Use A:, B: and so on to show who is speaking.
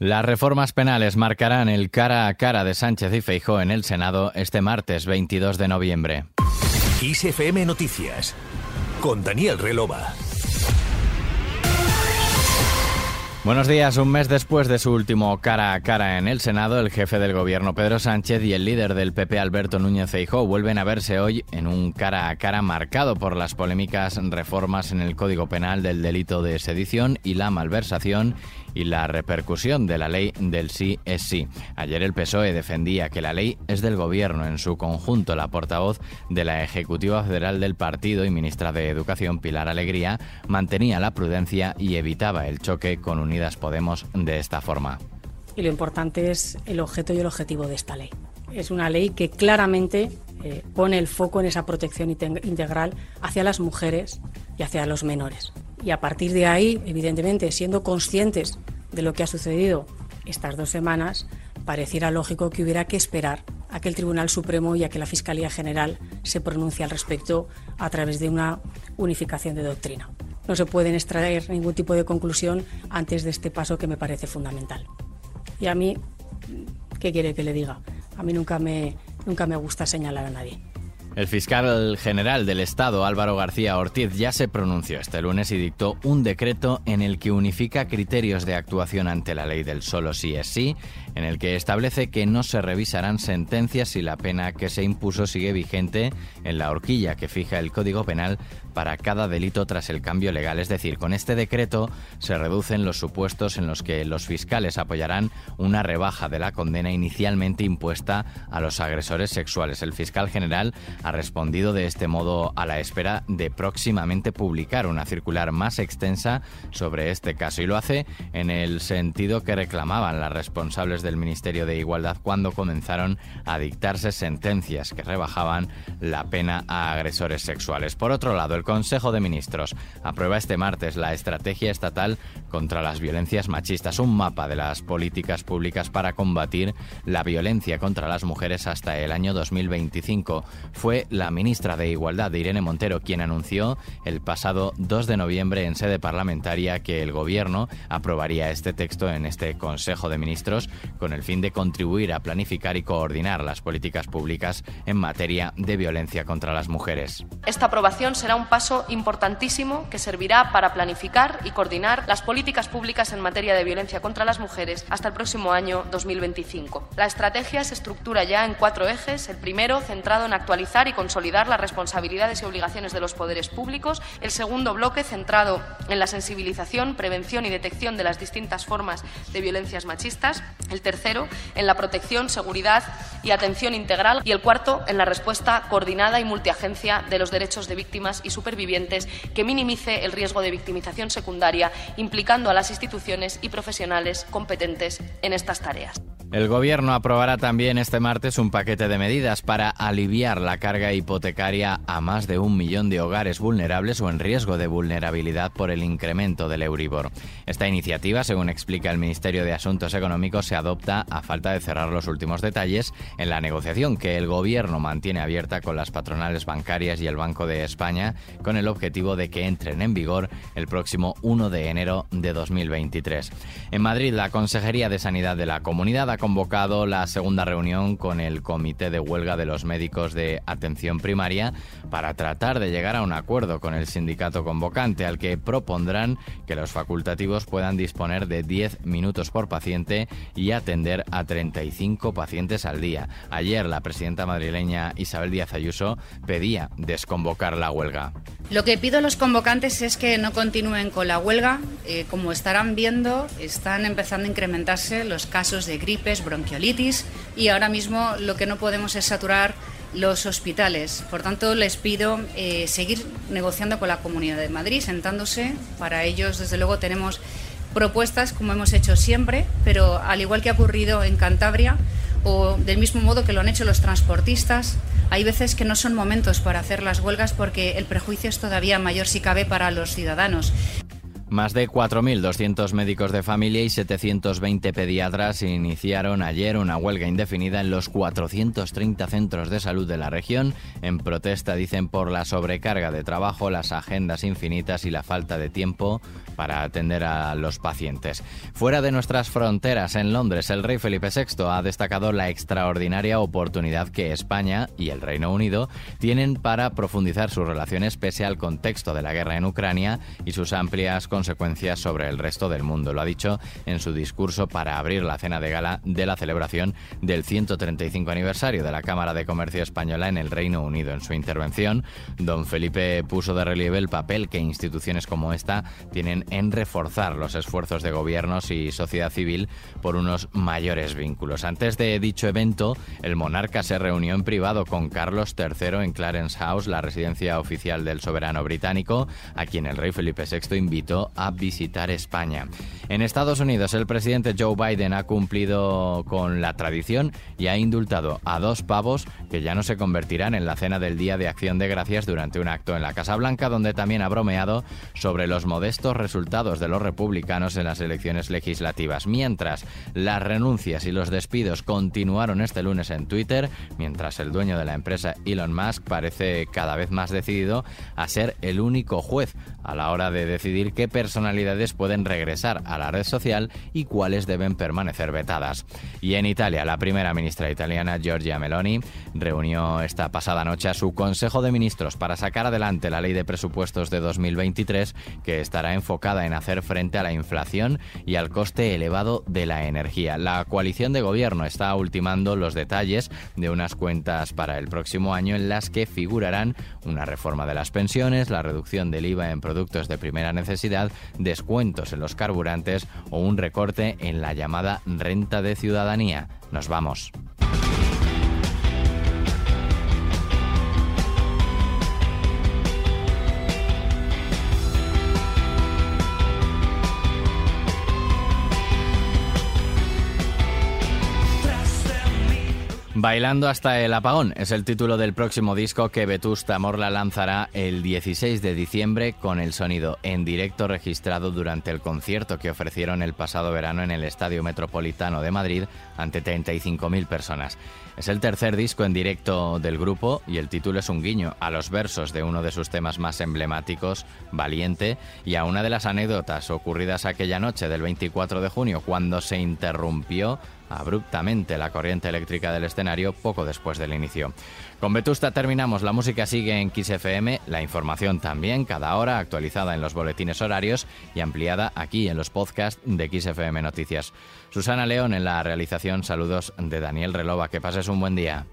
A: Las reformas penales marcarán el cara a cara de Sánchez y Feijó en el Senado este martes 22 de noviembre.
B: ISFM Noticias con Daniel Relova.
A: Buenos días. Un mes después de su último cara a cara en el Senado, el jefe del gobierno Pedro Sánchez y el líder del PP Alberto Núñez Feijóo vuelven a verse hoy en un cara a cara marcado por las polémicas reformas en el Código Penal del delito de sedición y la malversación y la repercusión de la ley del sí es sí. Ayer el PSOE defendía que la ley es del Gobierno en su conjunto. La portavoz de la Ejecutiva Federal del partido y ministra de Educación, Pilar Alegría, mantenía la prudencia y evitaba el choque con Unidas Podemos de esta forma.
C: Y lo importante es el objeto y el objetivo de esta ley. Es una ley que claramente eh, pone el foco en esa protección integral hacia las mujeres y hacia los menores. Y a partir de ahí, evidentemente, siendo conscientes de lo que ha sucedido estas dos semanas, pareciera lógico que hubiera que esperar a que el Tribunal Supremo y a que la Fiscalía General se pronuncie al respecto a través de una unificación de doctrina. No se pueden extraer ningún tipo de conclusión antes de este paso que me parece fundamental. Y a mí, ¿qué quiere que le diga? A mí nunca me, nunca me gusta señalar a nadie.
A: El fiscal general del Estado, Álvaro García Ortiz, ya se pronunció este lunes y dictó un decreto en el que unifica criterios de actuación ante la ley del solo sí es sí, en el que establece que no se revisarán sentencias si la pena que se impuso sigue vigente en la horquilla que fija el Código Penal para cada delito tras el cambio legal. Es decir, con este decreto se reducen los supuestos en los que los fiscales apoyarán una rebaja de la condena inicialmente impuesta a los agresores sexuales. El fiscal general ha respondido de este modo a la espera de próximamente publicar una circular más extensa sobre este caso y lo hace en el sentido que reclamaban las responsables del Ministerio de Igualdad cuando comenzaron a dictarse sentencias que rebajaban la pena a agresores sexuales. Por otro lado, el Consejo de Ministros aprueba este martes la estrategia estatal contra las violencias machistas, un mapa de las políticas públicas para combatir la violencia contra las mujeres hasta el año 2025. Fue la ministra de Igualdad, Irene Montero, quien anunció el pasado 2 de noviembre en sede parlamentaria que el Gobierno aprobaría este texto en este Consejo de Ministros con el fin de contribuir a planificar y coordinar las políticas públicas en materia de violencia contra las mujeres.
D: Esta aprobación será un paso importantísimo que servirá para planificar y coordinar las políticas públicas en materia de violencia contra las mujeres hasta el próximo año 2025. La estrategia se estructura ya en cuatro ejes. El primero, centrado en actualizar y consolidar las responsabilidades y obligaciones de los poderes públicos. El segundo bloque, centrado en la sensibilización, prevención y detección de las distintas formas de violencias machistas. El tercero, en la protección, seguridad y atención integral. Y el cuarto, en la respuesta coordinada y multiagencia de los derechos de víctimas y supervivientes que minimice el riesgo de victimización secundaria, implicando a las instituciones y profesionales competentes en estas tareas.
A: El Gobierno aprobará también este martes un paquete de medidas para aliviar la carga hipotecaria a más de un millón de hogares vulnerables o en riesgo de vulnerabilidad por el incremento del Euribor. Esta iniciativa, según explica el Ministerio de Asuntos Económicos, se adopta a falta de cerrar los últimos detalles en la negociación que el Gobierno mantiene abierta con las patronales bancarias y el Banco de España con el objetivo de que entren en vigor el próximo 1 de enero de 2023. En Madrid, la Consejería de Sanidad de la Comunidad ha convocado la segunda reunión con el Comité de Huelga de los Médicos de Atención Primaria para tratar de llegar a un acuerdo con el sindicato convocante, al que propondrán que los facultativos puedan disponer de 10 minutos por paciente y atender a 35 pacientes al día. Ayer la presidenta madrileña Isabel Díaz Ayuso pedía desconvocar la huelga.
E: Lo que pido a los convocantes es que no continúen con la huelga. Eh, como estarán viendo, están empezando a incrementarse los casos de gripe bronquiolitis y ahora mismo lo que no podemos es saturar los hospitales. Por tanto, les pido eh, seguir negociando con la Comunidad de Madrid, sentándose. Para ellos, desde luego, tenemos propuestas, como hemos hecho siempre, pero al igual que ha ocurrido en Cantabria, o del mismo modo que lo han hecho los transportistas, hay veces que no son momentos para hacer las huelgas porque el prejuicio es todavía mayor si cabe para los ciudadanos.
A: Más de 4.200 médicos de familia y 720 pediatras iniciaron ayer una huelga indefinida en los 430 centros de salud de la región en protesta, dicen, por la sobrecarga de trabajo, las agendas infinitas y la falta de tiempo para atender a los pacientes. Fuera de nuestras fronteras, en Londres, el rey Felipe VI ha destacado la extraordinaria oportunidad que España y el Reino Unido tienen para profundizar sus relaciones pese al contexto de la guerra en Ucrania y sus amplias sobre el resto del mundo. Lo ha dicho en su discurso para abrir la cena de gala de la celebración del 135 aniversario de la Cámara de Comercio Española en el Reino Unido. En su intervención, don Felipe puso de relieve el papel que instituciones como esta tienen en reforzar los esfuerzos de gobiernos y sociedad civil por unos mayores vínculos. Antes de dicho evento, el monarca se reunió en privado con Carlos III en Clarence House, la residencia oficial del soberano británico, a quien el rey Felipe VI invitó a visitar España. En Estados Unidos, el presidente Joe Biden ha cumplido con la tradición y ha indultado a dos pavos que ya no se convertirán en la cena del Día de Acción de Gracias durante un acto en la Casa Blanca, donde también ha bromeado sobre los modestos resultados de los republicanos en las elecciones legislativas. Mientras las renuncias y los despidos continuaron este lunes en Twitter, mientras el dueño de la empresa Elon Musk parece cada vez más decidido a ser el único juez a la hora de decidir qué personalidades pueden regresar a la red social y cuáles deben permanecer vetadas. Y en Italia, la primera ministra italiana, Giorgia Meloni, reunió esta pasada noche a su Consejo de Ministros para sacar adelante la ley de presupuestos de 2023 que estará enfocada en hacer frente a la inflación y al coste elevado de la energía. La coalición de gobierno está ultimando los detalles de unas cuentas para el próximo año en las que figurarán una reforma de las pensiones, la reducción del IVA en productos de primera necesidad, descuentos en los carburantes o un recorte en la llamada renta de ciudadanía. Nos vamos. Bailando hasta el apagón es el título del próximo disco que Vetusta Morla lanzará el 16 de diciembre con el sonido en directo registrado durante el concierto que ofrecieron el pasado verano en el Estadio Metropolitano de Madrid ante 35.000 personas. Es el tercer disco en directo del grupo y el título es un guiño a los versos de uno de sus temas más emblemáticos, Valiente, y a una de las anécdotas ocurridas aquella noche del 24 de junio cuando se interrumpió abruptamente la corriente eléctrica del escenario poco después del inicio. Con Vetusta terminamos, la música sigue en XFM, la información también cada hora actualizada en los boletines horarios y ampliada aquí en los podcasts de XFM Noticias. Susana León en la realización, saludos de Daniel Relova, que pases un buen día.